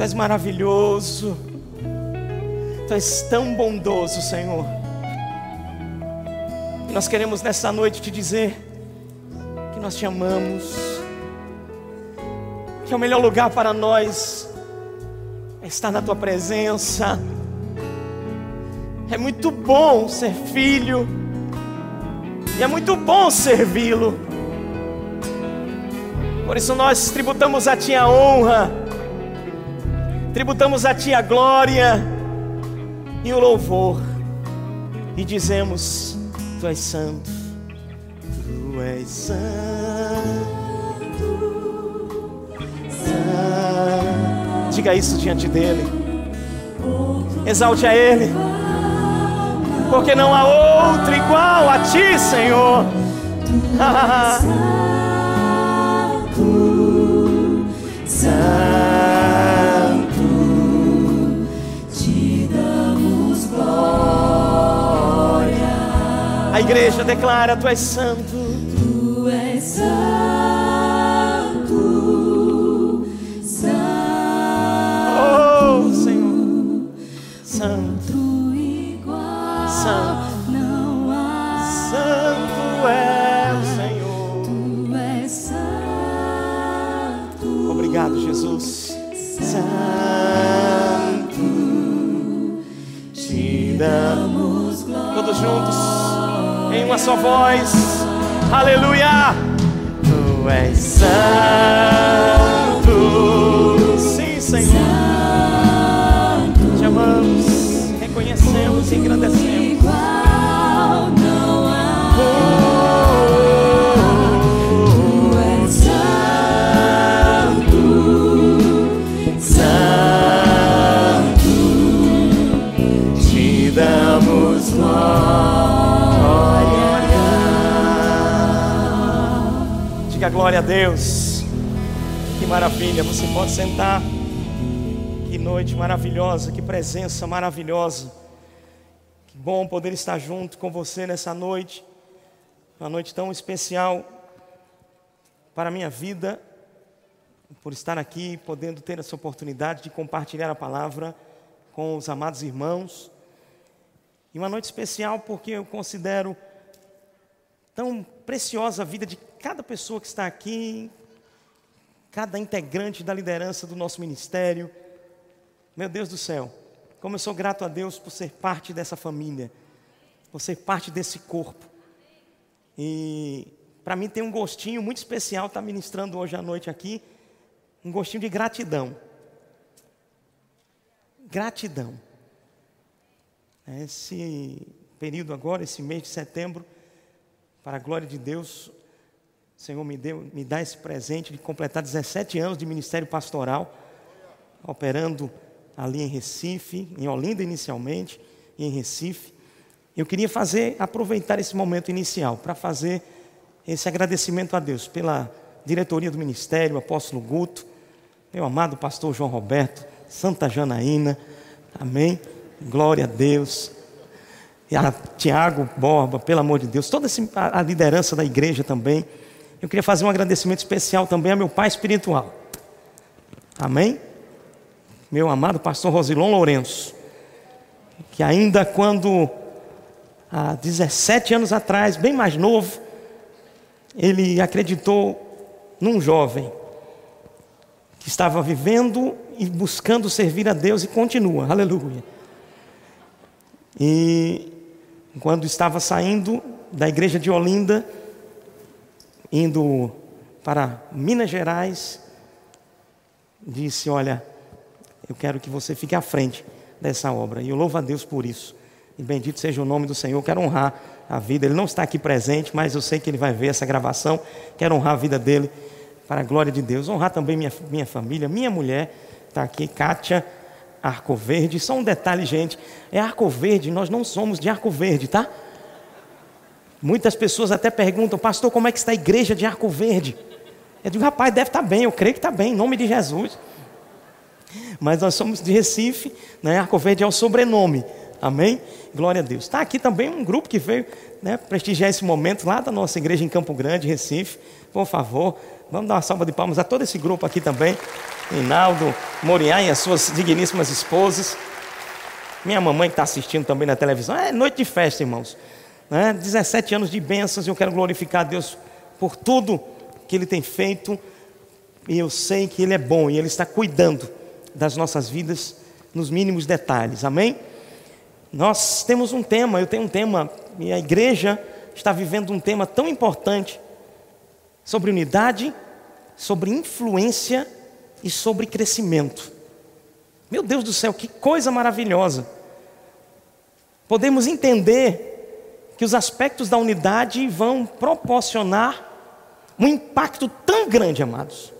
Tu és maravilhoso. Tu és tão bondoso, Senhor. E nós queremos nessa noite te dizer que nós te amamos. Que é o melhor lugar para nós é estar na tua presença. É muito bom ser filho. E é muito bom servi-lo. Por isso nós tributamos a Ti a honra, tributamos a Ti a glória e o louvor, e dizemos: Tu és santo, Tu és santo, santo. Diga isso diante dEle, exalte a Ele, porque não há outro igual a Ti, Senhor. A igreja declara: Tu és santo. Tu és santo, santo, Oh, Senhor, santo, igual Santo. não há. santo é o Senhor. Tu és santo, Obrigado, Jesus. Santo, te damos todos juntos em uma só voz. Aleluia! Tu és santo. Sim, Senhor. Te amamos, reconhecemos e engrandecemos. Glória. A Deus. Que maravilha, você pode sentar. Que noite maravilhosa, que presença maravilhosa. Que bom poder estar junto com você nessa noite. Uma noite tão especial para a minha vida por estar aqui, podendo ter essa oportunidade de compartilhar a palavra com os amados irmãos. E uma noite especial porque eu considero tão preciosa a vida de cada pessoa que está aqui, cada integrante da liderança do nosso ministério. Meu Deus do céu, como eu sou grato a Deus por ser parte dessa família, por ser parte desse corpo. E para mim tem um gostinho muito especial estar ministrando hoje à noite aqui, um gostinho de gratidão. Gratidão. Esse período agora, esse mês de setembro, para a glória de Deus, o Senhor me, deu, me dá esse presente de completar 17 anos de ministério pastoral, operando ali em Recife, em Olinda inicialmente, e em Recife. Eu queria fazer, aproveitar esse momento inicial para fazer esse agradecimento a Deus pela diretoria do ministério, apóstolo Guto, meu amado pastor João Roberto, Santa Janaína, amém? Glória a Deus. A Tiago Borba, pelo amor de Deus, toda a liderança da igreja também. Eu queria fazer um agradecimento especial também ao meu pai espiritual. Amém? Meu amado pastor Rosilon Lourenço, que ainda quando há 17 anos atrás, bem mais novo, ele acreditou num jovem que estava vivendo e buscando servir a Deus e continua, aleluia. E quando estava saindo da igreja de Olinda, indo para Minas Gerais, disse: Olha, eu quero que você fique à frente dessa obra. E eu louvo a Deus por isso. E bendito seja o nome do Senhor. Quero honrar a vida. Ele não está aqui presente, mas eu sei que ele vai ver essa gravação. Quero honrar a vida dele para a glória de Deus. Honrar também minha, minha família, minha mulher está aqui, Kátia Arco Verde. Só um detalhe, gente. É Arco Verde, nós não somos de Arco Verde, tá? Muitas pessoas até perguntam, pastor, como é que está a igreja de Arco Verde? Eu digo, rapaz, deve estar bem, eu creio que está bem, em nome de Jesus. Mas nós somos de Recife, né? Arco Verde é o sobrenome. Amém? Glória a Deus. Está aqui também um grupo que veio né, prestigiar esse momento lá da nossa igreja em Campo Grande, Recife. Por favor, Vamos dar uma salva de palmas a todo esse grupo aqui também. Rinaldo, Moriá e as suas digníssimas esposas. Minha mamãe que está assistindo também na televisão. É noite de festa, irmãos. Né? 17 anos de bênçãos e eu quero glorificar a Deus por tudo que Ele tem feito. E eu sei que Ele é bom e Ele está cuidando das nossas vidas nos mínimos detalhes. Amém? Nós temos um tema, eu tenho um tema, e a igreja está vivendo um tema tão importante sobre unidade, sobre influência e sobre crescimento. Meu Deus do céu, que coisa maravilhosa! Podemos entender que os aspectos da unidade vão proporcionar um impacto tão grande, amados,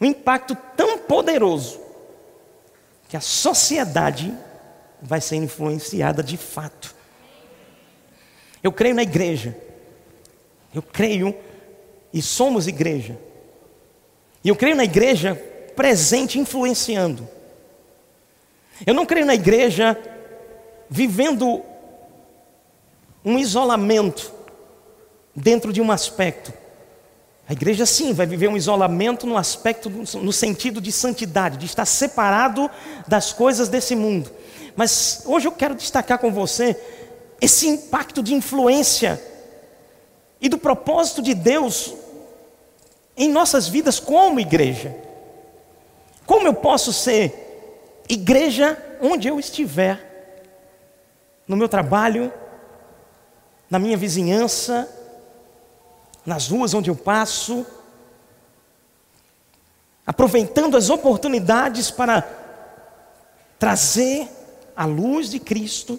um impacto tão poderoso, que a sociedade vai ser influenciada de fato. Eu creio na igreja, eu creio e somos igreja. E eu creio na igreja presente, influenciando. Eu não creio na igreja vivendo um isolamento dentro de um aspecto. A igreja sim vai viver um isolamento no aspecto, no sentido de santidade, de estar separado das coisas desse mundo. Mas hoje eu quero destacar com você esse impacto de influência e do propósito de Deus em nossas vidas como igreja. Como eu posso ser igreja onde eu estiver? No meu trabalho, na minha vizinhança, nas ruas onde eu passo, aproveitando as oportunidades para trazer a luz de Cristo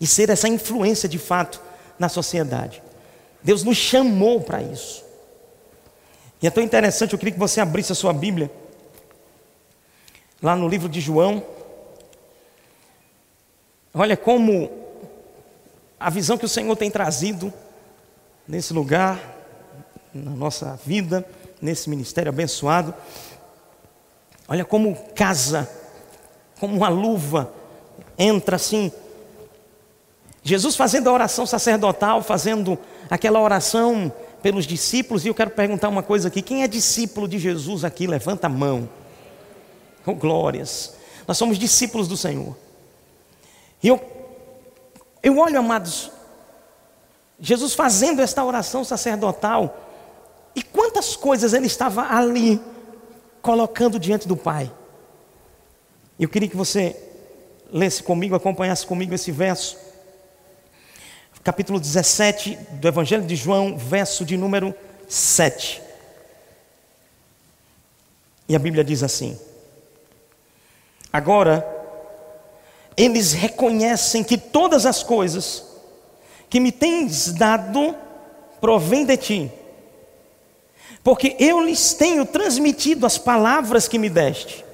e ser essa influência de fato na sociedade. Deus nos chamou para isso. E é tão interessante, eu queria que você abrisse a sua Bíblia, lá no livro de João. Olha como a visão que o Senhor tem trazido nesse lugar, na nossa vida, nesse ministério abençoado. Olha como casa, como uma luva, entra assim. Jesus fazendo a oração sacerdotal, fazendo aquela oração pelos discípulos, e eu quero perguntar uma coisa aqui: quem é discípulo de Jesus aqui? Levanta a mão. Oh, glórias. Nós somos discípulos do Senhor. E eu, eu olho, amados, Jesus fazendo esta oração sacerdotal, e quantas coisas ele estava ali colocando diante do Pai. Eu queria que você lesse comigo, acompanhasse comigo esse verso capítulo 17 do Evangelho de João, verso de número 7. E a Bíblia diz assim: Agora, eles reconhecem que todas as coisas que me tens dado provém de ti, porque eu lhes tenho transmitido as palavras que me deste.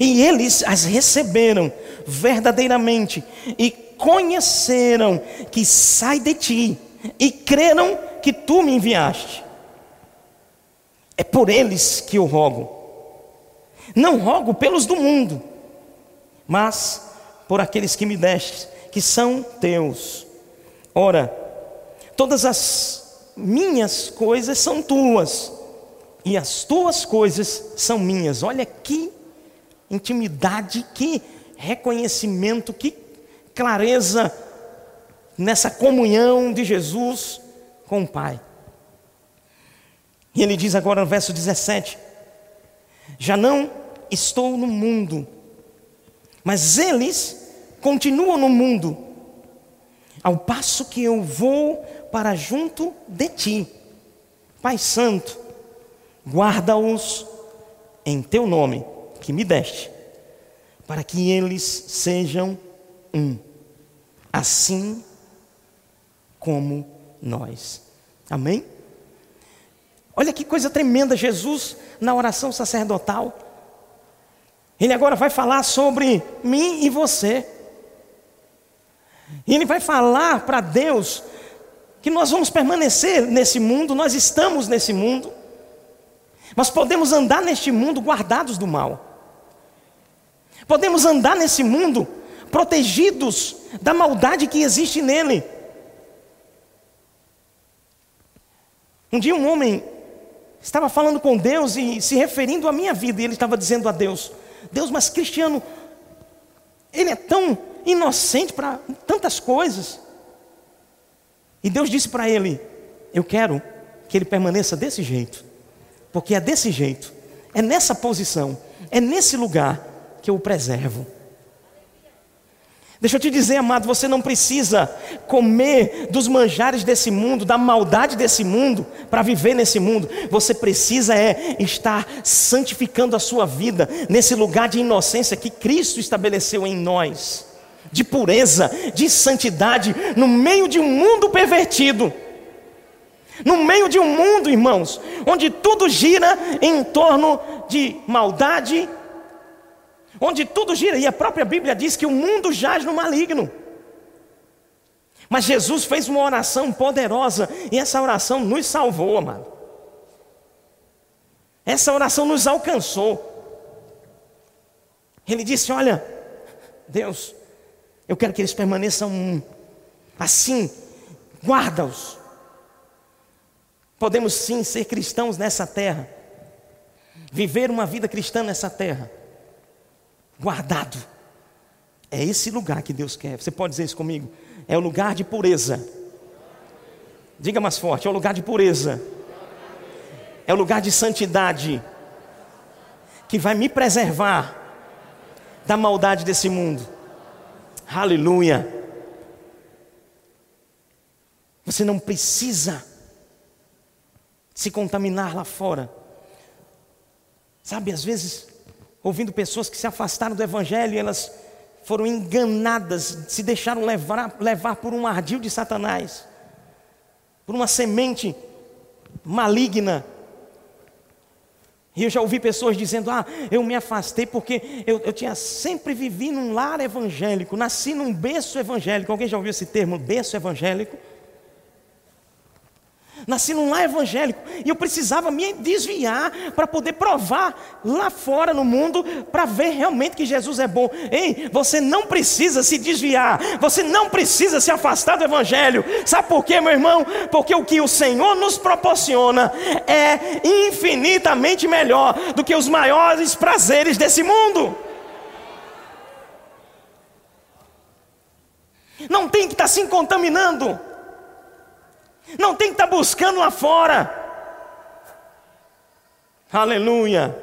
E eles as receberam verdadeiramente e conheceram que sai de ti e creram que tu me enviaste. É por eles que eu rogo. Não rogo pelos do mundo, mas por aqueles que me deste, que são teus. Ora, todas as minhas coisas são tuas, e as tuas coisas são minhas. Olha que intimidade, que reconhecimento, que clareza nessa comunhão de Jesus com o Pai. E ele diz agora no verso 17: Já não estou no mundo, mas eles continuam no mundo, ao passo que eu vou para junto de ti. Pai Santo, guarda-os em teu nome que me deste, para que eles sejam um, assim como nós. Amém? Olha que coisa tremenda, Jesus na oração sacerdotal. Ele agora vai falar sobre mim e você. E ele vai falar para Deus que nós vamos permanecer nesse mundo, nós estamos nesse mundo, mas podemos andar neste mundo guardados do mal. Podemos andar nesse mundo protegidos da maldade que existe nele. Um dia um homem estava falando com Deus e se referindo à minha vida, e ele estava dizendo a Deus: Deus, mas Cristiano, ele é tão inocente para tantas coisas. E Deus disse para ele: Eu quero que ele permaneça desse jeito, porque é desse jeito, é nessa posição, é nesse lugar que eu o preservo. Deixa eu te dizer, amado, você não precisa comer dos manjares desse mundo, da maldade desse mundo, para viver nesse mundo. Você precisa é estar santificando a sua vida nesse lugar de inocência que Cristo estabeleceu em nós, de pureza, de santidade, no meio de um mundo pervertido. No meio de um mundo, irmãos, onde tudo gira em torno de maldade, onde tudo gira, e a própria Bíblia diz que o mundo jaz no maligno. Mas Jesus fez uma oração poderosa, e essa oração nos salvou, amado. Essa oração nos alcançou. Ele disse: Olha, Deus, eu quero que eles permaneçam um. Assim, guarda-os. Podemos sim ser cristãos nessa terra, viver uma vida cristã nessa terra guardado. É esse lugar que Deus quer. Você pode dizer isso comigo? É o lugar de pureza. Diga mais forte: é o lugar de pureza. É o lugar de santidade. Que vai me preservar da maldade desse mundo. Aleluia. Você não precisa se contaminar lá fora. Sabe, às vezes ouvindo pessoas que se afastaram do Evangelho e elas foram enganadas, se deixaram levar, levar por um ardil de Satanás, por uma semente maligna. E eu já ouvi pessoas dizendo: Ah, eu me afastei porque eu, eu tinha sempre vivido num lar evangélico, nasci num berço evangélico. Alguém já ouviu esse termo, berço evangélico? Nasci num lar evangélico e eu precisava me desviar para poder provar lá fora no mundo para ver realmente que Jesus é bom. Ei, você não precisa se desviar, você não precisa se afastar do evangelho. Sabe por quê, meu irmão? Porque o que o Senhor nos proporciona é infinitamente melhor do que os maiores prazeres desse mundo. Não tem que estar tá se contaminando. Não tem que estar tá buscando lá fora. Aleluia.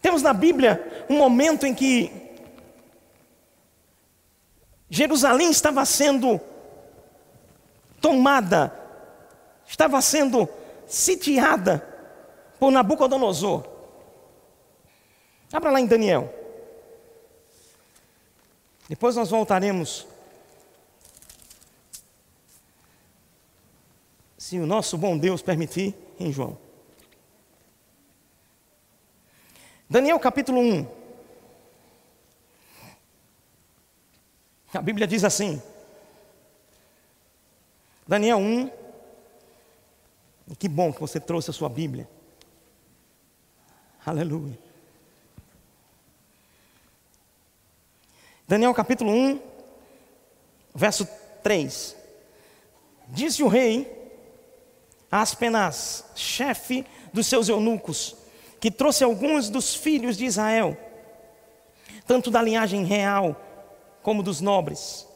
Temos na Bíblia um momento em que Jerusalém estava sendo tomada, estava sendo sitiada por Nabucodonosor. Abra lá em Daniel. Depois nós voltaremos se o nosso bom Deus permitir, em João. Daniel capítulo 1. A Bíblia diz assim. Daniel 1. Que bom que você trouxe a sua Bíblia. Aleluia. Daniel capítulo 1, verso 3. Disse o rei Aspenas, chefe dos seus eunucos, que trouxe alguns dos filhos de Israel, tanto da linhagem real como dos nobres,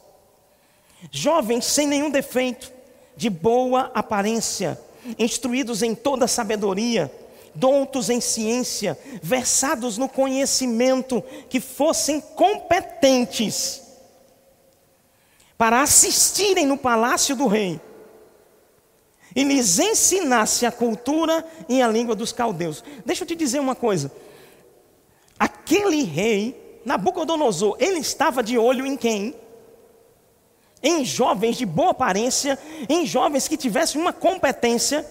jovens sem nenhum defeito, de boa aparência, instruídos em toda sabedoria, doutos em ciência, versados no conhecimento, que fossem competentes para assistirem no palácio do rei e lhes ensinasse a cultura e a língua dos caldeus. Deixa eu te dizer uma coisa. Aquele rei, Nabucodonosor, ele estava de olho em quem? Em jovens de boa aparência, em jovens que tivessem uma competência.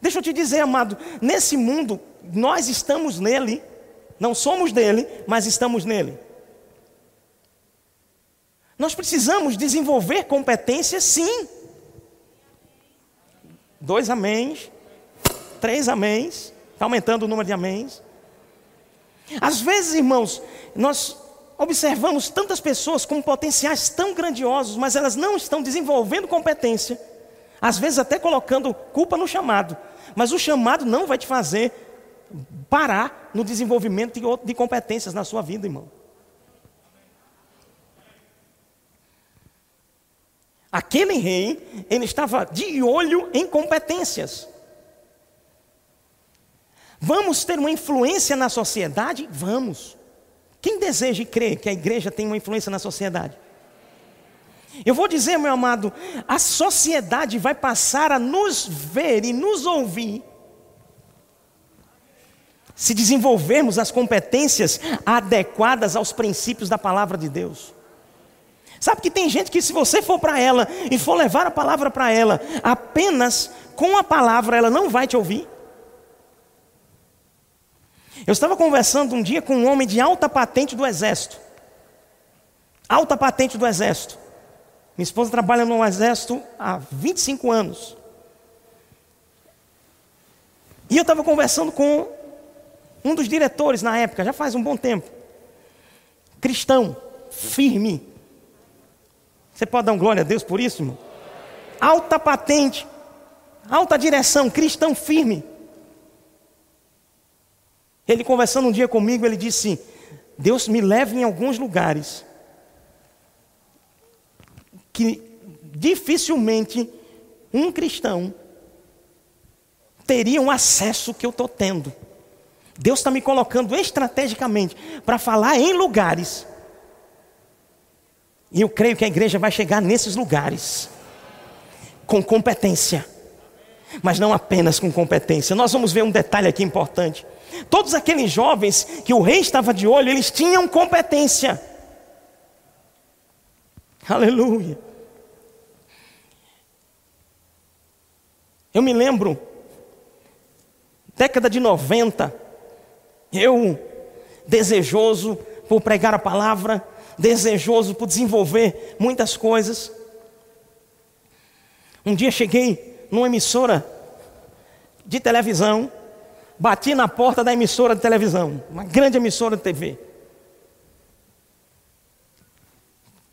Deixa eu te dizer, amado, nesse mundo, nós estamos nele, não somos dele, mas estamos nele. Nós precisamos desenvolver competências, sim. Dois améns, três améns, está aumentando o número de améns. Às vezes, irmãos, nós observamos tantas pessoas com potenciais tão grandiosos, mas elas não estão desenvolvendo competência. Às vezes até colocando culpa no chamado. Mas o chamado não vai te fazer parar no desenvolvimento de, competências na sua vida, irmão. Aquele rei, ele estava de olho em competências. Vamos ter uma influência na sociedade? Vamos. Quem deseja e crê que a igreja tem uma influência na sociedade? Eu vou dizer, meu amado, a sociedade vai passar a nos ver e nos ouvir se desenvolvermos as competências adequadas aos princípios da palavra de Deus. Sabe que tem gente que, se você for para ela e for levar a palavra para ela, apenas com a palavra ela não vai te ouvir. Eu estava conversando um dia com um homem de alta patente do exército. Alta patente do exército. Minha esposa trabalha no exército há 25 anos. E eu estava conversando com um dos diretores na época, já faz um bom tempo. Cristão, firme, você pode dar um glória a Deus por isso, irmão? Alta patente, alta direção, cristão firme. Ele conversando um dia comigo, ele disse: Deus me leva em alguns lugares que dificilmente um cristão teria um acesso que eu estou tendo. Deus está me colocando estrategicamente para falar em lugares e eu creio que a igreja vai chegar nesses lugares com competência, mas não apenas com competência. Nós vamos ver um detalhe aqui importante. Todos aqueles jovens que o rei estava de olho, eles tinham competência. Aleluia. Eu me lembro, década de 90, eu, desejoso por pregar a palavra, desejoso por desenvolver muitas coisas. Um dia cheguei numa emissora de televisão, bati na porta da emissora de televisão, uma grande emissora de TV.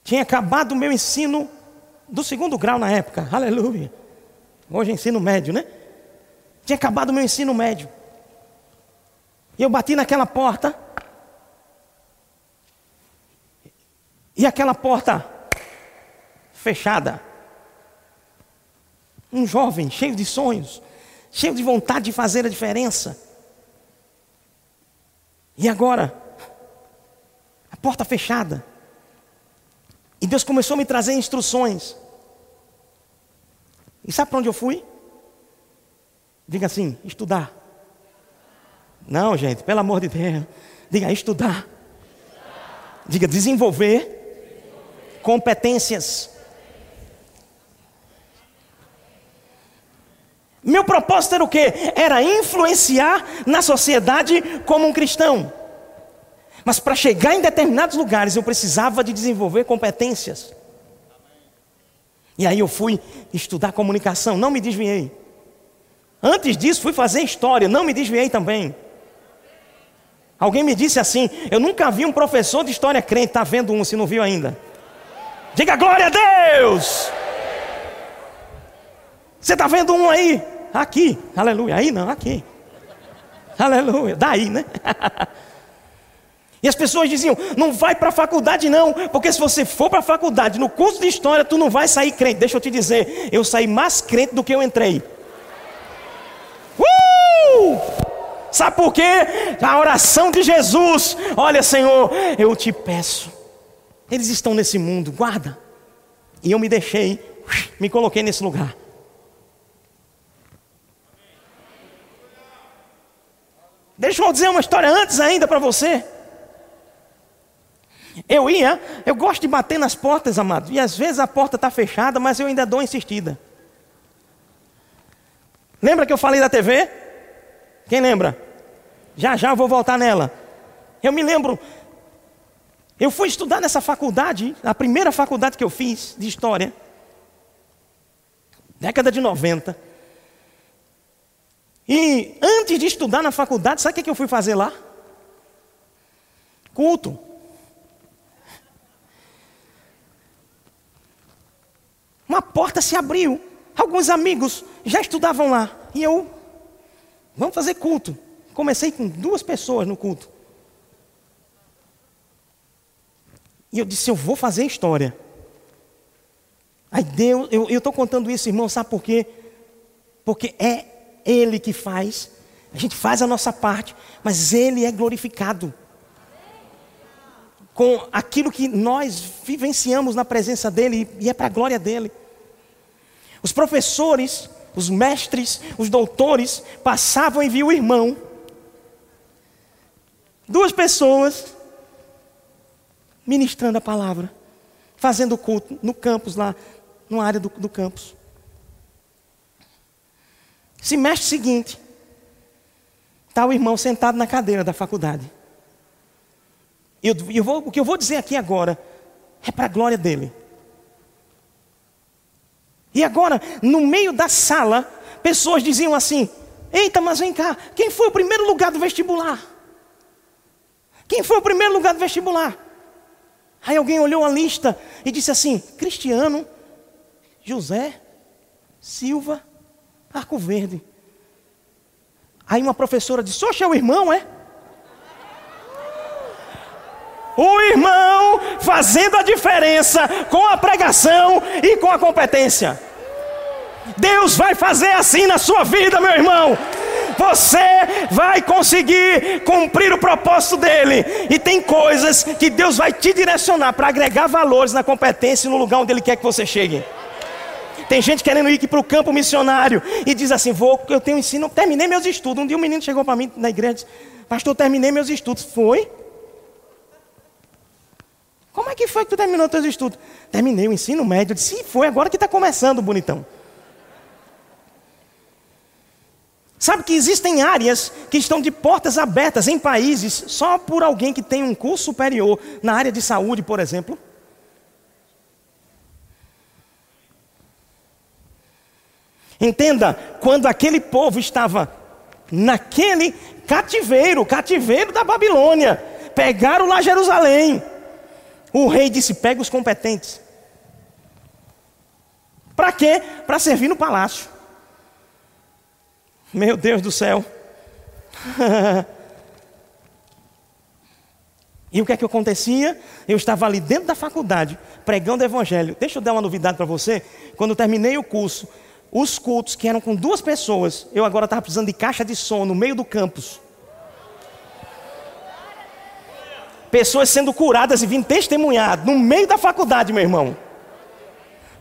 Tinha acabado o meu ensino do segundo grau na época, aleluia. Hoje é ensino médio, né? Tinha acabado o meu ensino médio. E eu bati naquela porta, E aquela porta fechada. Um jovem cheio de sonhos, cheio de vontade de fazer a diferença. E agora, a porta fechada. E Deus começou a me trazer instruções. E sabe para onde eu fui? Diga assim: estudar. Não, gente, pelo amor de Deus. Diga estudar. Diga desenvolver competências. Meu propósito era o quê? Era influenciar na sociedade como um cristão. Mas para chegar em determinados lugares eu precisava de desenvolver competências. E aí eu fui estudar comunicação, não me desviei. Antes disso fui fazer história, não me desviei também. Alguém me disse assim: eu nunca vi um professor de história crente, está vendo um, se não viu ainda. Diga glória a Deus. Você está vendo um aí? Aqui, aleluia. Aí não, aqui. Aleluia. Daí, né? E as pessoas diziam: não vai para a faculdade, não, porque se você for para a faculdade, no curso de história, tu não vai sair crente. Deixa eu te dizer, eu saí mais crente do que eu entrei. Uh! Sabe por quê? A oração de Jesus: olha, Senhor, eu te peço eles estão nesse mundo, guarda. E eu me deixei, me coloquei nesse lugar. Deixa eu dizer uma história antes ainda para você. Eu ia, eu gosto de bater nas portas, amado. E às vezes a porta está fechada, mas eu ainda dou insistida. Lembra que eu falei da TV? Quem lembra? Já já eu vou voltar nela. Eu me lembro eu fui estudar nessa faculdade, a primeira faculdade que eu fiz de história, década de 90. E antes de estudar na faculdade, sabe o que eu fui fazer lá? Culto. Uma porta se abriu. Alguns amigos já estudavam lá. E eu, vamos fazer culto. Comecei com duas pessoas no culto. E eu disse, eu vou fazer história. Aí Deus, eu estou contando isso, irmão, sabe por quê? Porque é Ele que faz. A gente faz a nossa parte, mas Ele é glorificado. Com aquilo que nós vivenciamos na presença dEle, e é para a glória dEle. Os professores, os mestres, os doutores passavam e viam o irmão. Duas pessoas ministrando a palavra, fazendo culto no campus lá, numa área do, do campus. Semestre seguinte, está o irmão sentado na cadeira da faculdade. Eu, eu vou, o que eu vou dizer aqui agora é para a glória dele. E agora, no meio da sala, pessoas diziam assim: Eita, mas vem cá, quem foi o primeiro lugar do vestibular? Quem foi o primeiro lugar do vestibular? Aí alguém olhou a lista e disse assim: Cristiano, José, Silva, Arco Verde. Aí uma professora disse: Oxe, é o irmão, é? O irmão fazendo a diferença com a pregação e com a competência. Deus vai fazer assim na sua vida, meu irmão você vai conseguir cumprir o propósito dele. E tem coisas que Deus vai te direcionar para agregar valores na competência no lugar onde Ele quer que você chegue. Tem gente querendo ir para o campo missionário e diz assim: Vou, eu tenho ensino, terminei meus estudos. Um dia um menino chegou para mim na igreja e disse: Pastor, terminei meus estudos. Foi? Como é que foi que tu terminou teus estudos? Terminei o ensino médio. Eu disse: Foi, agora que está começando, bonitão. Sabe que existem áreas que estão de portas abertas em países só por alguém que tem um curso superior na área de saúde, por exemplo? Entenda, quando aquele povo estava naquele cativeiro, cativeiro da Babilônia, pegaram lá Jerusalém. O rei disse: pega os competentes. Para quê? Para servir no palácio. Meu Deus do céu. e o que é que acontecia? Eu estava ali dentro da faculdade, pregando o evangelho. Deixa eu dar uma novidade para você. Quando eu terminei o curso, os cultos que eram com duas pessoas, eu agora estava precisando de caixa de som no meio do campus. Pessoas sendo curadas e vindo testemunhar no meio da faculdade, meu irmão.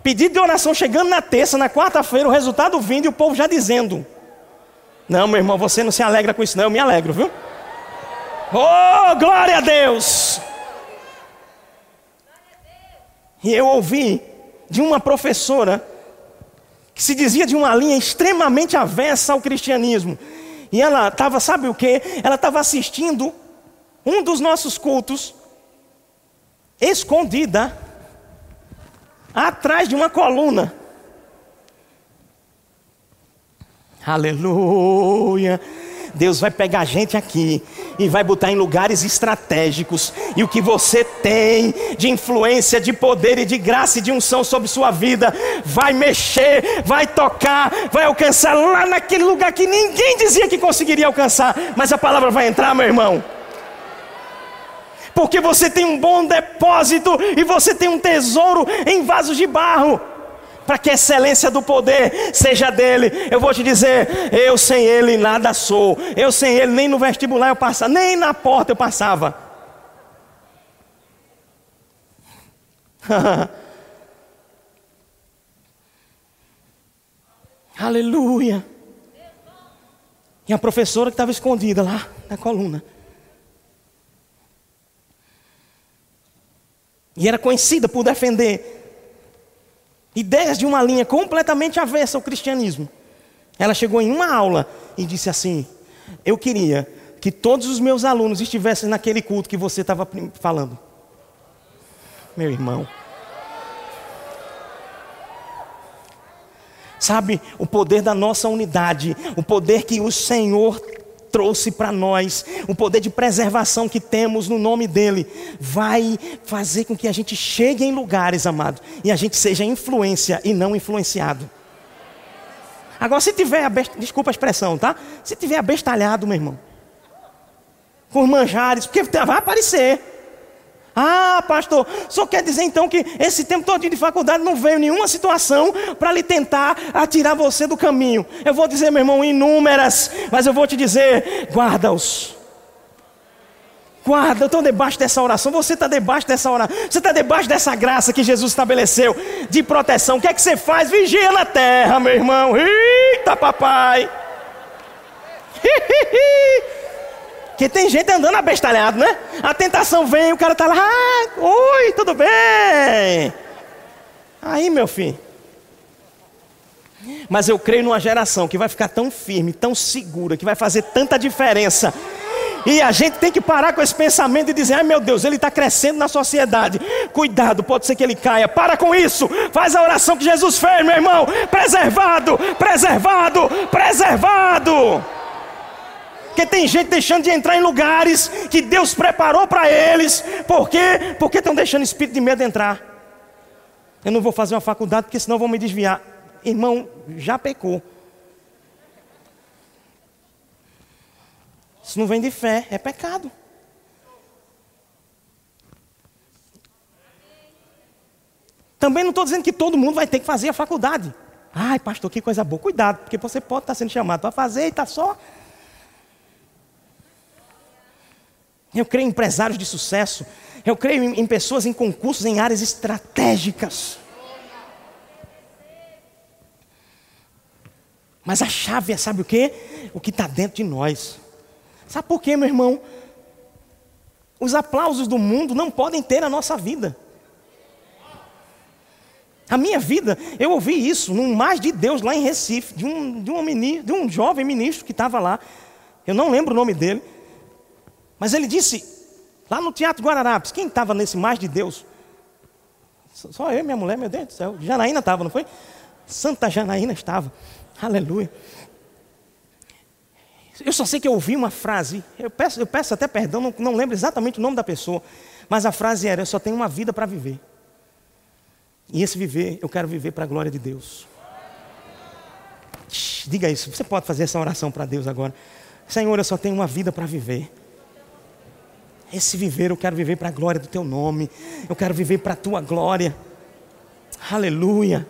Pedido de oração chegando na terça, na quarta-feira, o resultado vindo e o povo já dizendo. Não, meu irmão, você não se alegra com isso, não. Eu me alegro, viu? Oh, glória a Deus! E eu ouvi de uma professora que se dizia de uma linha extremamente avessa ao cristianismo. E ela estava, sabe o que? Ela estava assistindo um dos nossos cultos, escondida, atrás de uma coluna. Aleluia. Deus vai pegar a gente aqui e vai botar em lugares estratégicos. E o que você tem de influência, de poder e de graça e de unção sobre sua vida vai mexer, vai tocar, vai alcançar lá naquele lugar que ninguém dizia que conseguiria alcançar. Mas a palavra vai entrar, meu irmão. Porque você tem um bom depósito e você tem um tesouro em vasos de barro para que a excelência do poder seja dele. Eu vou te dizer, eu sem ele nada sou. Eu sem ele nem no vestibular eu passava, nem na porta eu passava. Aleluia. E a professora que estava escondida lá na coluna. E era conhecida por defender ideias de uma linha completamente avessa ao cristianismo. Ela chegou em uma aula e disse assim: Eu queria que todos os meus alunos estivessem naquele culto que você estava falando. Meu irmão. Sabe, o poder da nossa unidade, o poder que o Senhor trouxe para nós, o poder de preservação que temos no nome dEle, vai fazer com que a gente chegue em lugares, amado, e a gente seja influência e não influenciado. Agora, se tiver, abest... desculpa a expressão, tá? Se tiver abestalhado, meu irmão, com manjares, porque vai aparecer. Ah, pastor, só quer dizer então que esse tempo todo de faculdade não veio nenhuma situação para lhe tentar atirar você do caminho. Eu vou dizer, meu irmão, inúmeras, mas eu vou te dizer, guarda-os. Guarda, eu estou debaixo dessa oração, você está debaixo dessa oração, você está debaixo dessa graça que Jesus estabeleceu de proteção. O que é que você faz? Vigia na terra, meu irmão. Eita, papai. Porque tem gente andando abestalhado, né? A tentação vem, o cara está lá, ah, oi, tudo bem? Aí, meu filho. Mas eu creio numa geração que vai ficar tão firme, tão segura, que vai fazer tanta diferença. E a gente tem que parar com esse pensamento e dizer: ai meu Deus, ele está crescendo na sociedade. Cuidado, pode ser que ele caia. Para com isso. Faz a oração que Jesus fez, meu irmão. Preservado, preservado, preservado. Porque tem gente deixando de entrar em lugares que Deus preparou para eles. Por quê? Porque estão deixando o espírito de medo entrar. Eu não vou fazer uma faculdade porque senão vão me desviar. Irmão, já pecou. Isso não vem de fé, é pecado. Também não estou dizendo que todo mundo vai ter que fazer a faculdade. Ai, pastor, que coisa boa. Cuidado, porque você pode estar sendo chamado para fazer e está só Eu creio em empresários de sucesso. Eu creio em, em pessoas em concursos em áreas estratégicas. Mas a chave é, sabe o que? O que está dentro de nós. Sabe por quê, meu irmão? Os aplausos do mundo não podem ter a nossa vida. A minha vida, eu ouvi isso no Mais de Deus lá em Recife, de um, de um, de um jovem ministro que estava lá. Eu não lembro o nome dele. Mas ele disse, lá no Teatro Guararapes, quem estava nesse mais de Deus? Só eu minha mulher, meu Deus do céu. Janaína estava, não foi? Santa Janaína estava. Aleluia. Eu só sei que eu ouvi uma frase, eu peço, eu peço até perdão, não, não lembro exatamente o nome da pessoa, mas a frase era: Eu só tenho uma vida para viver. E esse viver, eu quero viver para a glória de Deus. Diga isso, você pode fazer essa oração para Deus agora. Senhor, eu só tenho uma vida para viver. Esse viver, eu quero viver para a glória do teu nome. Eu quero viver para a tua glória. Aleluia.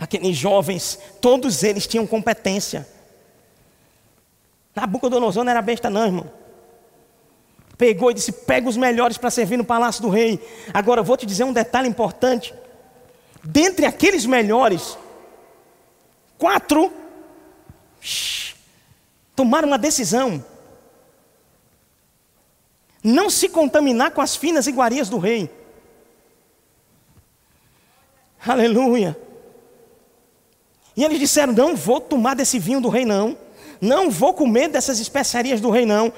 Aqueles jovens, todos eles tinham competência. Nabucodonosor não era besta, não, irmão. Pegou e disse: pega os melhores para servir no palácio do rei. Agora, eu vou te dizer um detalhe importante. Dentre aqueles melhores, quatro shh, tomaram uma decisão não se contaminar com as finas iguarias do rei. Aleluia. E eles disseram: Não vou tomar desse vinho do rei, não. Não vou comer dessas especiarias do rei, não.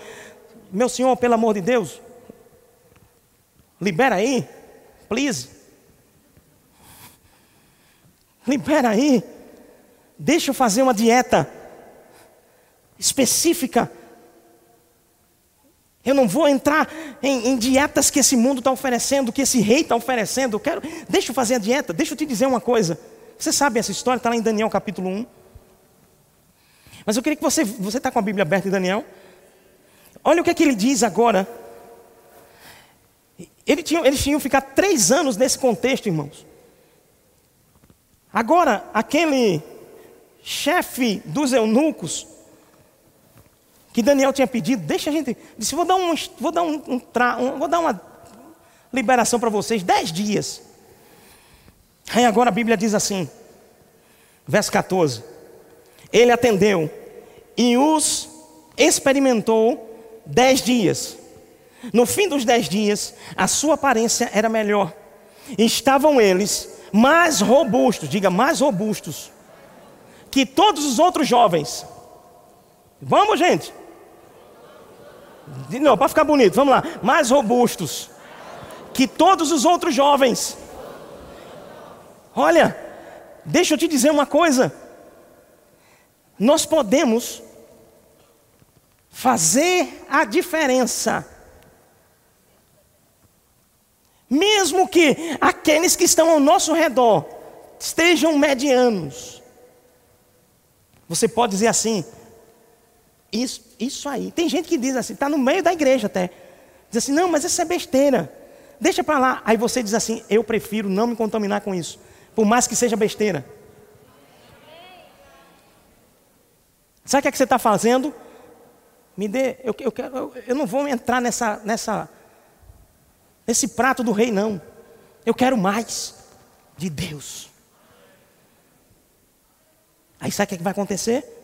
Meu senhor, pelo amor de Deus, libera aí, please. Libera aí. Deixa eu fazer uma dieta específica eu não vou entrar em, em dietas que esse mundo está oferecendo, que esse rei está oferecendo. Eu quero, deixa eu fazer a dieta, deixa eu te dizer uma coisa. Você sabe essa história, está lá em Daniel capítulo 1. Mas eu queria que você, você está com a Bíblia aberta em Daniel? Olha o que é que ele diz agora. Ele tinha, eles tinham ficar três anos nesse contexto, irmãos. Agora, aquele chefe dos eunucos, que Daniel tinha pedido, deixa a gente. Disse, vou dar um, vou dar um, um, um vou dar uma liberação para vocês, dez dias. Aí agora a Bíblia diz assim, verso 14: Ele atendeu e os experimentou dez dias. No fim dos dez dias, a sua aparência era melhor. Estavam eles mais robustos, diga mais robustos, que todos os outros jovens. Vamos, gente. Novo, para ficar bonito, vamos lá. Mais robustos que todos os outros jovens. Olha, deixa eu te dizer uma coisa. Nós podemos fazer a diferença. Mesmo que aqueles que estão ao nosso redor estejam medianos. Você pode dizer assim, isso, isso aí. Tem gente que diz assim, está no meio da igreja até. Diz assim, não, mas isso é besteira. Deixa para lá. Aí você diz assim, eu prefiro não me contaminar com isso. Por mais que seja besteira. Sabe o que, é que você está fazendo? Me dê, eu, eu, quero, eu, eu não vou entrar nessa, nessa, nesse prato do rei, não. Eu quero mais de Deus. Aí sabe o que, é que vai acontecer?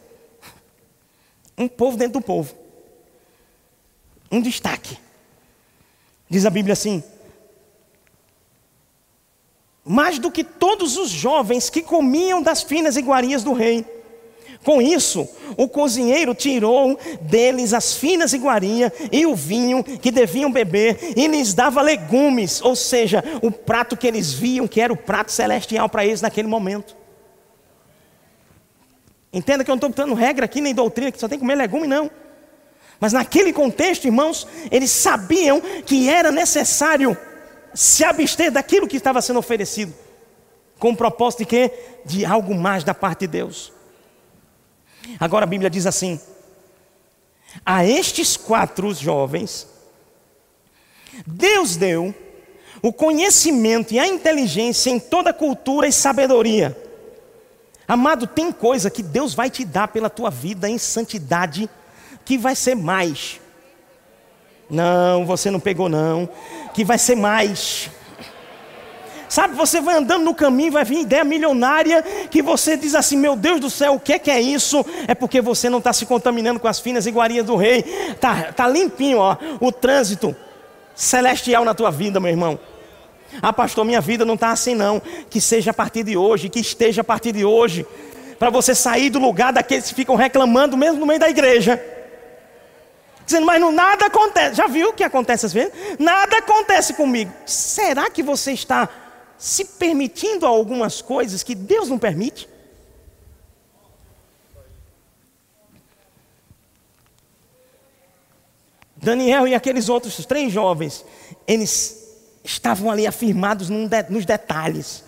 Um povo dentro do povo. Um destaque. Diz a Bíblia assim: mais do que todos os jovens que comiam das finas iguarias do rei. Com isso, o cozinheiro tirou deles as finas iguarias e o vinho que deviam beber e lhes dava legumes, ou seja, o prato que eles viam que era o prato celestial para eles naquele momento. Entenda que eu não estou dando regra aqui nem doutrina que só tem que comer legume, não. Mas naquele contexto, irmãos, eles sabiam que era necessário se abster daquilo que estava sendo oferecido. Com o propósito de quê? De algo mais da parte de Deus. Agora a Bíblia diz assim: A estes quatro jovens, Deus deu o conhecimento e a inteligência em toda cultura e sabedoria. Amado, tem coisa que Deus vai te dar pela tua vida em santidade que vai ser mais. Não, você não pegou não, que vai ser mais. Sabe, você vai andando no caminho, vai vir ideia milionária que você diz assim: Meu Deus do céu, o que é, que é isso? É porque você não está se contaminando com as finas iguarias do rei. Tá, tá limpinho, ó, o trânsito celestial na tua vida, meu irmão. Ah, pastor, minha vida não está assim não. Que seja a partir de hoje, que esteja a partir de hoje, para você sair do lugar daqueles que ficam reclamando, mesmo no meio da igreja. Dizendo, mas não, nada acontece. Já viu o que acontece às vezes? Nada acontece comigo. Será que você está se permitindo algumas coisas que Deus não permite? Daniel e aqueles outros três jovens, eles estavam ali afirmados nos detalhes,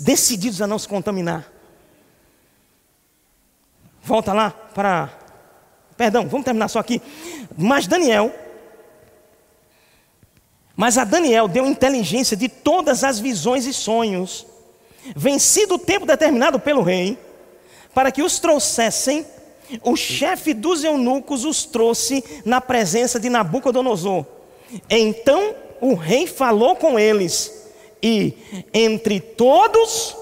decididos a não se contaminar. Volta lá para. Perdão, vamos terminar só aqui. Mas Daniel mas a Daniel deu inteligência de todas as visões e sonhos, vencido o tempo determinado pelo rei, para que os trouxessem, o chefe dos eunucos os trouxe na presença de Nabucodonosor. Então o rei falou com eles, e entre todos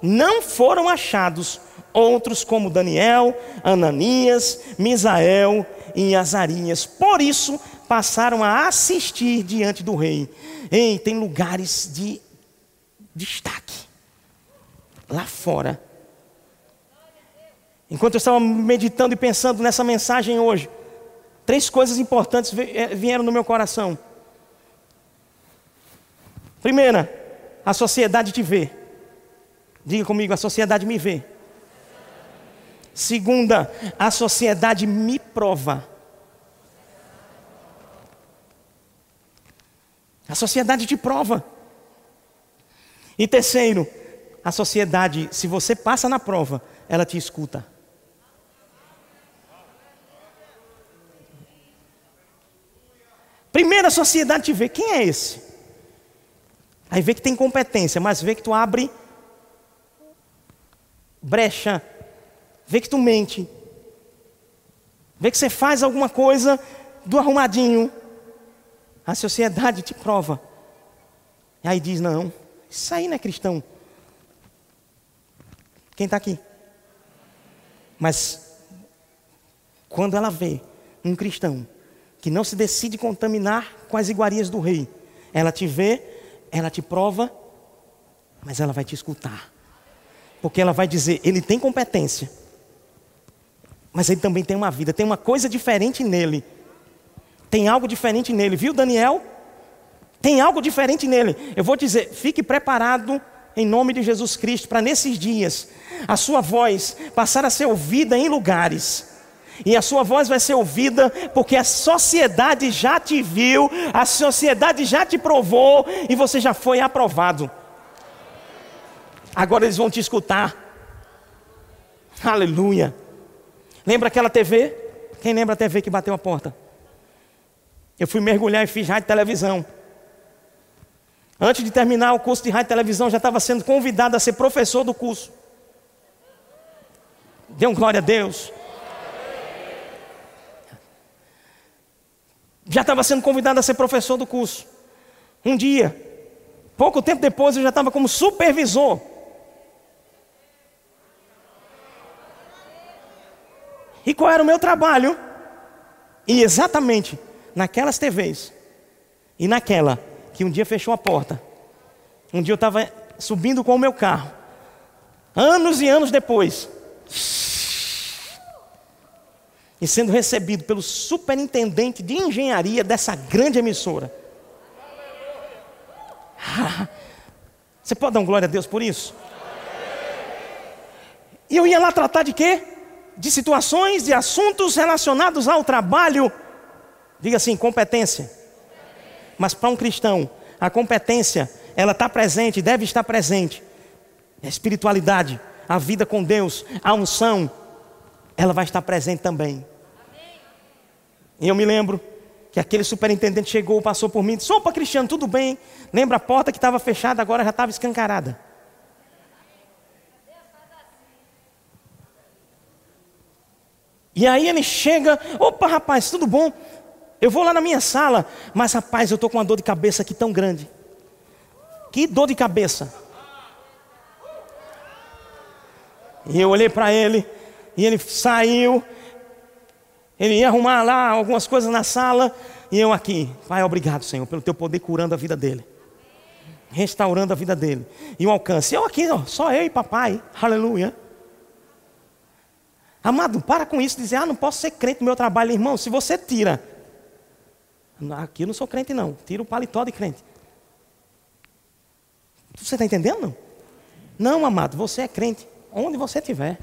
não foram achados outros como Daniel, Ananias, Misael e Azarias. Por isso passaram a assistir diante do rei. Ei, tem lugares de destaque lá fora. Enquanto eu estava meditando e pensando nessa mensagem hoje, três coisas importantes eh, vieram no meu coração. Primeira, a sociedade te vê. Diga comigo, a sociedade me vê. Segunda, a sociedade me prova. A sociedade te prova. E terceiro, a sociedade, se você passa na prova, ela te escuta. Primeiro a sociedade te vê, quem é esse? Aí vê que tem competência, mas vê que tu abre brecha, vê que tu mente, vê que você faz alguma coisa do arrumadinho, a sociedade te prova. E aí diz: não, isso aí não é cristão. Quem está aqui? Mas quando ela vê um cristão que não se decide contaminar com as iguarias do rei, ela te vê, ela te prova, mas ela vai te escutar. Porque ela vai dizer: ele tem competência, mas ele também tem uma vida, tem uma coisa diferente nele tem algo diferente nele, viu, Daniel? Tem algo diferente nele. Eu vou dizer, fique preparado em nome de Jesus Cristo para nesses dias a sua voz passar a ser ouvida em lugares. E a sua voz vai ser ouvida porque a sociedade já te viu, a sociedade já te provou e você já foi aprovado. Agora eles vão te escutar. Aleluia. Lembra aquela TV? Quem lembra a TV que bateu a porta? Eu fui mergulhar e fiz rádio e televisão. Antes de terminar o curso de rádio e televisão, já estava sendo convidado a ser professor do curso. Dê um glória a Deus. Já estava sendo convidado a ser professor do curso. Um dia, pouco tempo depois, eu já estava como supervisor. E qual era o meu trabalho? E exatamente naquelas TVs e naquela que um dia fechou a porta. Um dia eu estava subindo com o meu carro. Anos e anos depois. E sendo recebido pelo superintendente de engenharia dessa grande emissora. Você pode dar um glória a Deus por isso? E eu ia lá tratar de quê? De situações, de assuntos relacionados ao trabalho. Diga assim, competência. Mas para um cristão, a competência, ela está presente, deve estar presente. A espiritualidade, a vida com Deus, a unção, ela vai estar presente também. E eu me lembro que aquele superintendente chegou, passou por mim e disse: Opa, Cristiano, tudo bem? Lembra a porta que estava fechada, agora já estava escancarada. E aí ele chega: Opa, rapaz, tudo bom? Eu vou lá na minha sala, mas rapaz, eu estou com uma dor de cabeça aqui tão grande. Que dor de cabeça. E eu olhei para ele, e ele saiu, ele ia arrumar lá algumas coisas na sala, e eu aqui, Pai, obrigado, Senhor, pelo teu poder curando a vida dele, restaurando a vida dele, e o alcance. Eu aqui, ó, só eu e papai, aleluia. Amado, para com isso, dizer, ah, não posso ser crente no meu trabalho, irmão. Se você tira, aqui eu não sou crente, não, tira o paletó de crente. Você está entendendo? Não, amado, você é crente, onde você estiver.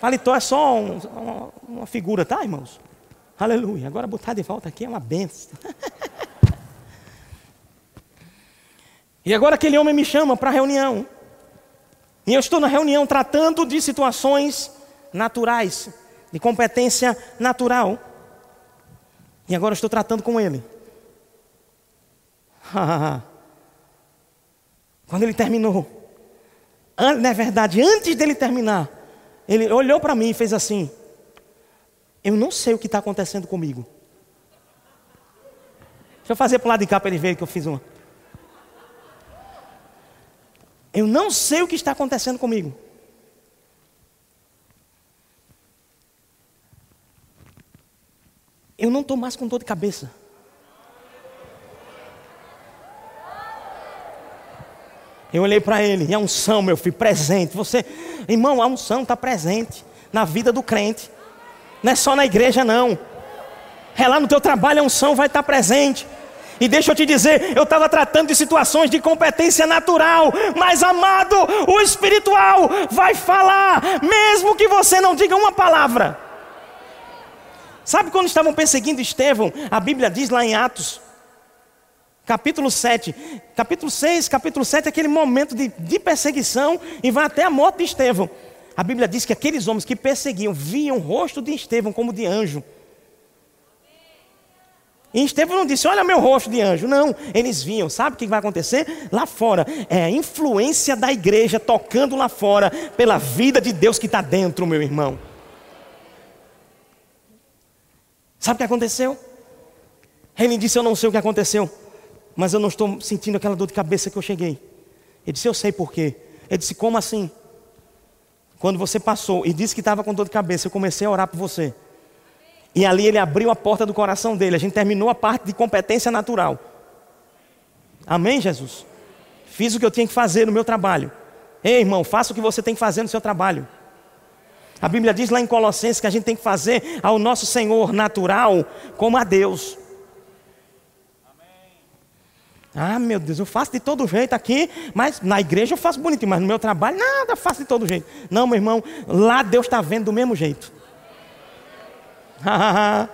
Paletó é só um, uma, uma figura, tá, irmãos? Aleluia. Agora botar de volta aqui é uma benção. e agora aquele homem me chama para a reunião. E eu estou na reunião tratando de situações naturais, de competência natural. E agora estou tratando com ele. Quando ele terminou, na verdade, antes dele terminar, ele olhou para mim e fez assim: Eu não sei o que está acontecendo comigo. Deixa eu fazer para o lado de cá para ele ver que eu fiz uma. Eu não sei o que está acontecendo comigo. Eu não estou mais com dor de cabeça. Eu olhei para ele, e a unção, meu filho, presente. Você, irmão, a unção está presente na vida do crente. Não é só na igreja, não. É lá no teu trabalho, a unção vai estar presente. E deixa eu te dizer, eu estava tratando de situações de competência natural, mas amado, o espiritual vai falar, mesmo que você não diga uma palavra. Sabe quando estavam perseguindo Estevão? A Bíblia diz lá em Atos, capítulo 7, capítulo 6, capítulo 7, aquele momento de, de perseguição e vai até a morte de Estevão. A Bíblia diz que aqueles homens que perseguiam viam o rosto de Estevão como de anjo. E Estevão não disse, olha meu rosto de anjo. Não, eles viam. Sabe o que vai acontecer? Lá fora. É a influência da igreja tocando lá fora pela vida de Deus que está dentro, meu irmão. Sabe o que aconteceu? Ele disse, eu não sei o que aconteceu mas eu não estou sentindo aquela dor de cabeça que eu cheguei. Ele disse, eu sei por quê. Ele disse, como assim? Quando você passou e disse que estava com dor de cabeça, eu comecei a orar por você. E ali ele abriu a porta do coração dele. A gente terminou a parte de competência natural. Amém, Jesus? Fiz o que eu tinha que fazer no meu trabalho. Ei, irmão, faça o que você tem que fazer no seu trabalho. A Bíblia diz lá em Colossenses que a gente tem que fazer ao nosso Senhor natural como a Deus. Ah, meu Deus, eu faço de todo jeito aqui, mas na igreja eu faço bonitinho, mas no meu trabalho, nada, faço de todo jeito. Não, meu irmão, lá Deus está vendo do mesmo jeito.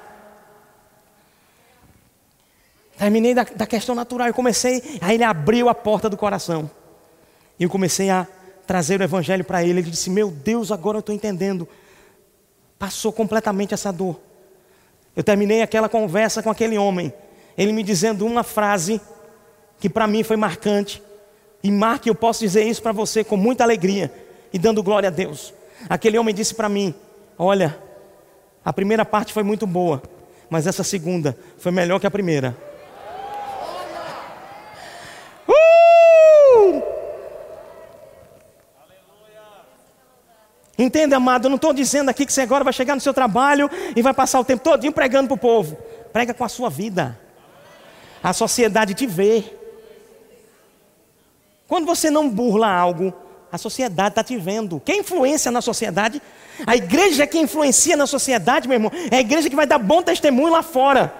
Terminei da, da questão natural, eu comecei, aí ele abriu a porta do coração. E eu comecei a trazer o evangelho para ele. Ele disse: Meu Deus, agora eu estou entendendo. Passou completamente essa dor. Eu terminei aquela conversa com aquele homem, ele me dizendo uma frase que para mim foi marcante. E marque, eu posso dizer isso para você com muita alegria e dando glória a Deus. Aquele homem disse para mim: Olha, a primeira parte foi muito boa, mas essa segunda foi melhor que a primeira. Uh! Entende, amado? Eu não estou dizendo aqui que você agora vai chegar no seu trabalho e vai passar o tempo todinho pregando para o povo. Prega com a sua vida. A sociedade te vê. Quando você não burla algo, a sociedade está te vendo. Quem influencia na sociedade? A igreja que influencia na sociedade, meu irmão, é a igreja que vai dar bom testemunho lá fora.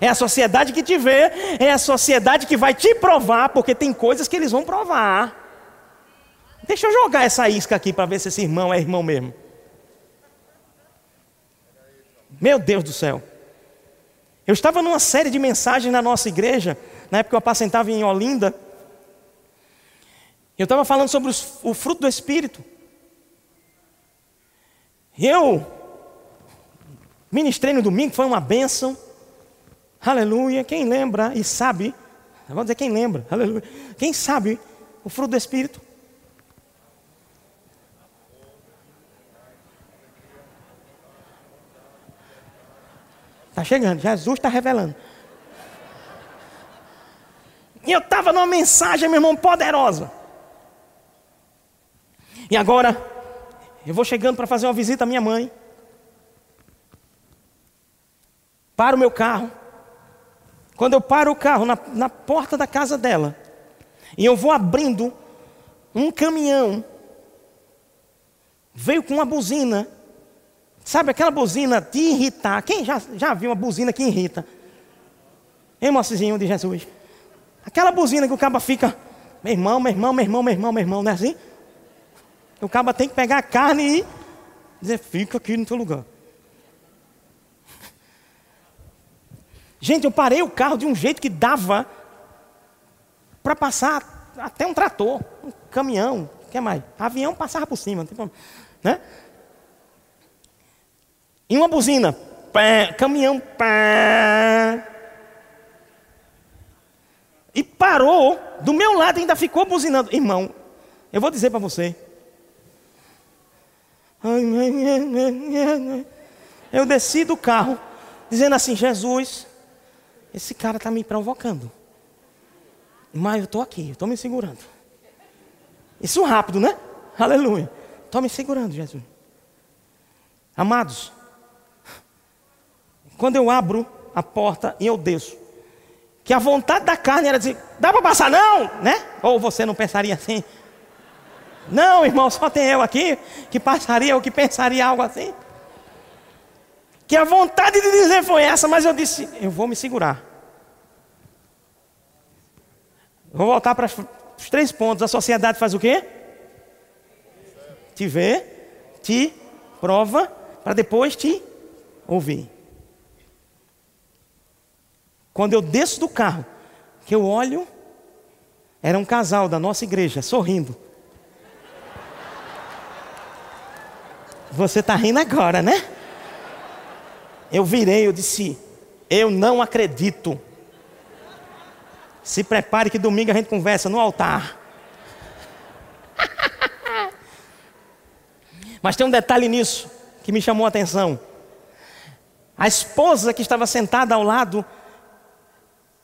É a sociedade que te vê, é a sociedade que vai te provar, porque tem coisas que eles vão provar. Deixa eu jogar essa isca aqui para ver se esse irmão é irmão mesmo. Meu Deus do céu. Eu estava numa série de mensagens na nossa igreja, na época eu apacentava em Olinda. Eu estava falando sobre os, o fruto do Espírito. Eu ministrei no domingo, foi uma bênção. Aleluia. Quem lembra e sabe, vou dizer quem lembra, aleluia. Quem sabe o fruto do Espírito? Está chegando, Jesus está revelando. E eu estava numa mensagem, meu irmão, poderosa. E agora, eu vou chegando para fazer uma visita à minha mãe. Paro o meu carro. Quando eu paro o carro na, na porta da casa dela, e eu vou abrindo, um caminhão veio com uma buzina Sabe aquela buzina de irritar? Quem já, já viu uma buzina que irrita? Hein, mocinho de Jesus? Aquela buzina que o cabo fica, meu irmão, meu irmão, meu irmão, meu irmão, meu irmão, não é assim? O cabo tem que pegar a carne e dizer, fica aqui no teu lugar. Gente, eu parei o carro de um jeito que dava para passar até um trator, um caminhão, o que mais? Avião passava por cima, né? E uma buzina, pá, caminhão, pá. E parou, do meu lado ainda ficou buzinando. Irmão, eu vou dizer para você. Eu desci do carro, dizendo assim: Jesus, esse cara está me provocando. Mas eu estou aqui, estou me segurando. Isso rápido, né? Aleluia. Estou me segurando, Jesus. Amados, quando eu abro a porta e eu desço, que a vontade da carne era dizer: dá para passar não, né? Ou você não pensaria assim? Não, irmão, só tem eu aqui que passaria ou que pensaria algo assim. Que a vontade de dizer foi essa, mas eu disse: eu vou me segurar. Vou voltar para os três pontos. A sociedade faz o quê? Te vê, te prova, para depois te ouvir. Quando eu desço do carro, que eu olho, era um casal da nossa igreja sorrindo. Você está rindo agora, né? Eu virei, eu disse: Eu não acredito. Se prepare que domingo a gente conversa no altar. Mas tem um detalhe nisso que me chamou a atenção. A esposa que estava sentada ao lado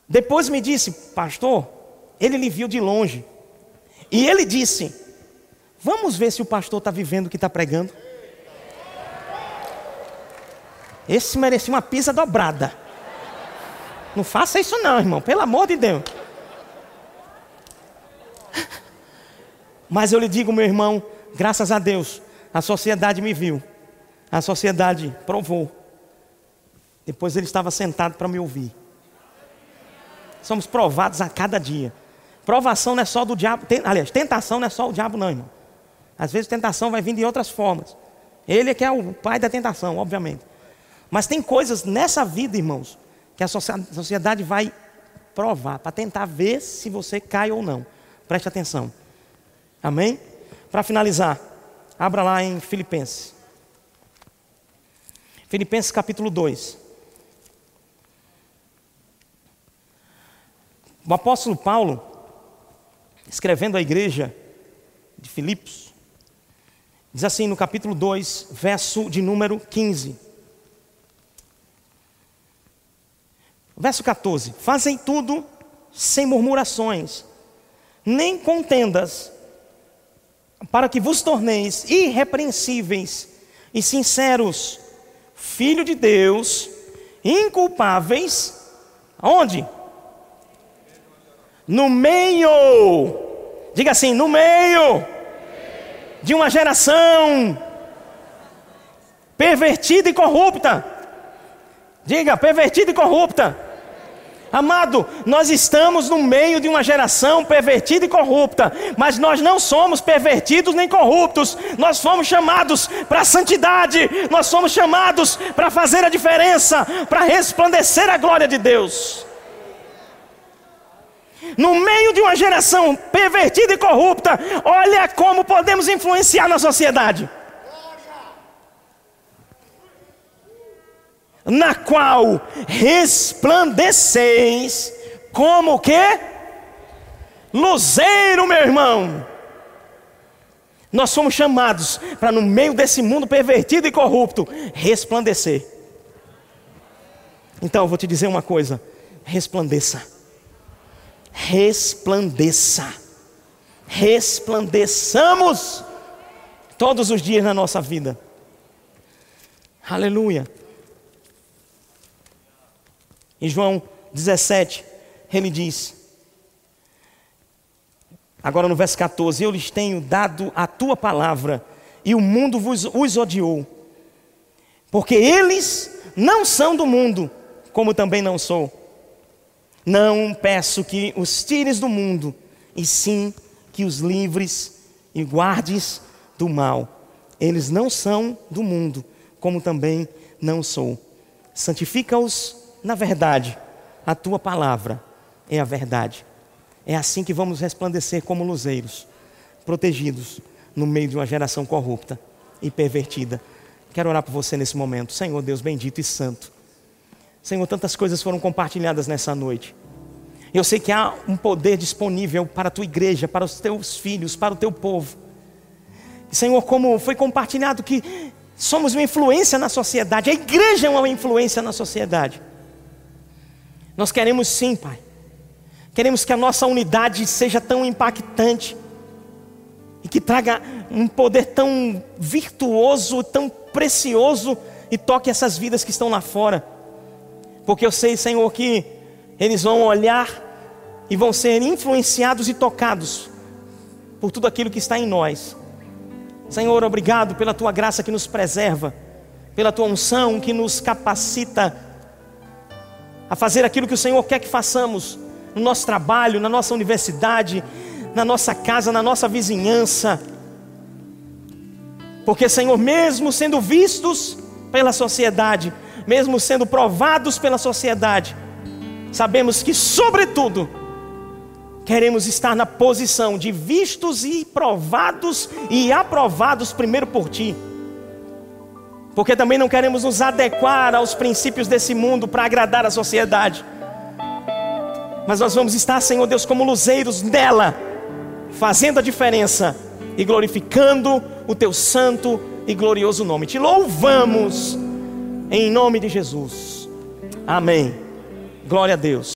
depois me disse, pastor, ele lhe viu de longe. E ele disse: Vamos ver se o pastor está vivendo o que está pregando. Esse merecia uma pisa dobrada. Não faça isso, não, irmão, pelo amor de Deus. Mas eu lhe digo, meu irmão, graças a Deus, a sociedade me viu, a sociedade provou. Depois ele estava sentado para me ouvir. Somos provados a cada dia. Provação não é só do diabo. Tem, aliás, tentação não é só o diabo, não, irmão. Às vezes tentação vai vir de outras formas. Ele é que é o pai da tentação, obviamente. Mas tem coisas nessa vida, irmãos, que a sociedade vai provar, para tentar ver se você cai ou não. Preste atenção. Amém? Para finalizar, abra lá em Filipenses. Filipenses capítulo 2. O apóstolo Paulo, escrevendo à igreja de Filipos, diz assim no capítulo 2, verso de número 15. Verso 14: Fazem tudo sem murmurações, nem contendas, para que vos torneis irrepreensíveis e sinceros, filho de Deus, inculpáveis, aonde? No meio, diga assim, no meio de uma geração pervertida e corrupta. Diga, pervertida e corrupta. Amado, nós estamos no meio de uma geração pervertida e corrupta, mas nós não somos pervertidos nem corruptos, nós fomos chamados para a santidade, nós fomos chamados para fazer a diferença, para resplandecer a glória de Deus. No meio de uma geração pervertida e corrupta, olha como podemos influenciar na sociedade. Na qual resplandeceis como que? Luzeiro, meu irmão. Nós somos chamados para, no meio desse mundo pervertido e corrupto, resplandecer. Então, eu vou te dizer uma coisa: resplandeça. Resplandeça. Resplandeçamos todos os dias na nossa vida. Aleluia. Em João 17, ele diz, agora no verso 14: Eu lhes tenho dado a tua palavra, e o mundo vos, os odiou, porque eles não são do mundo, como também não sou. Não peço que os tires do mundo, e sim que os livres e guardes do mal. Eles não são do mundo, como também não sou. Santifica-os na verdade, a tua palavra é a verdade. É assim que vamos resplandecer como luzeiros, protegidos no meio de uma geração corrupta e pervertida. Quero orar por você nesse momento. Senhor Deus bendito e santo. Senhor, tantas coisas foram compartilhadas nessa noite. Eu sei que há um poder disponível para a tua igreja, para os teus filhos, para o teu povo. Senhor, como foi compartilhado que somos uma influência na sociedade, a igreja é uma influência na sociedade. Nós queremos sim, Pai. Queremos que a nossa unidade seja tão impactante e que traga um poder tão virtuoso, tão precioso e toque essas vidas que estão lá fora. Porque eu sei, Senhor, que eles vão olhar e vão ser influenciados e tocados por tudo aquilo que está em nós. Senhor, obrigado pela tua graça que nos preserva, pela tua unção que nos capacita a fazer aquilo que o Senhor quer que façamos no nosso trabalho, na nossa universidade, na nossa casa, na nossa vizinhança. Porque, Senhor, mesmo sendo vistos pela sociedade, mesmo sendo provados pela sociedade, sabemos que, sobretudo, queremos estar na posição de vistos e provados e aprovados primeiro por Ti porque também não queremos nos adequar aos princípios desse mundo para agradar a sociedade. Mas nós vamos estar, Senhor Deus, como luzeiros nela, fazendo a diferença e glorificando o teu santo e glorioso nome. Te louvamos em nome de Jesus. Amém. Glória a Deus.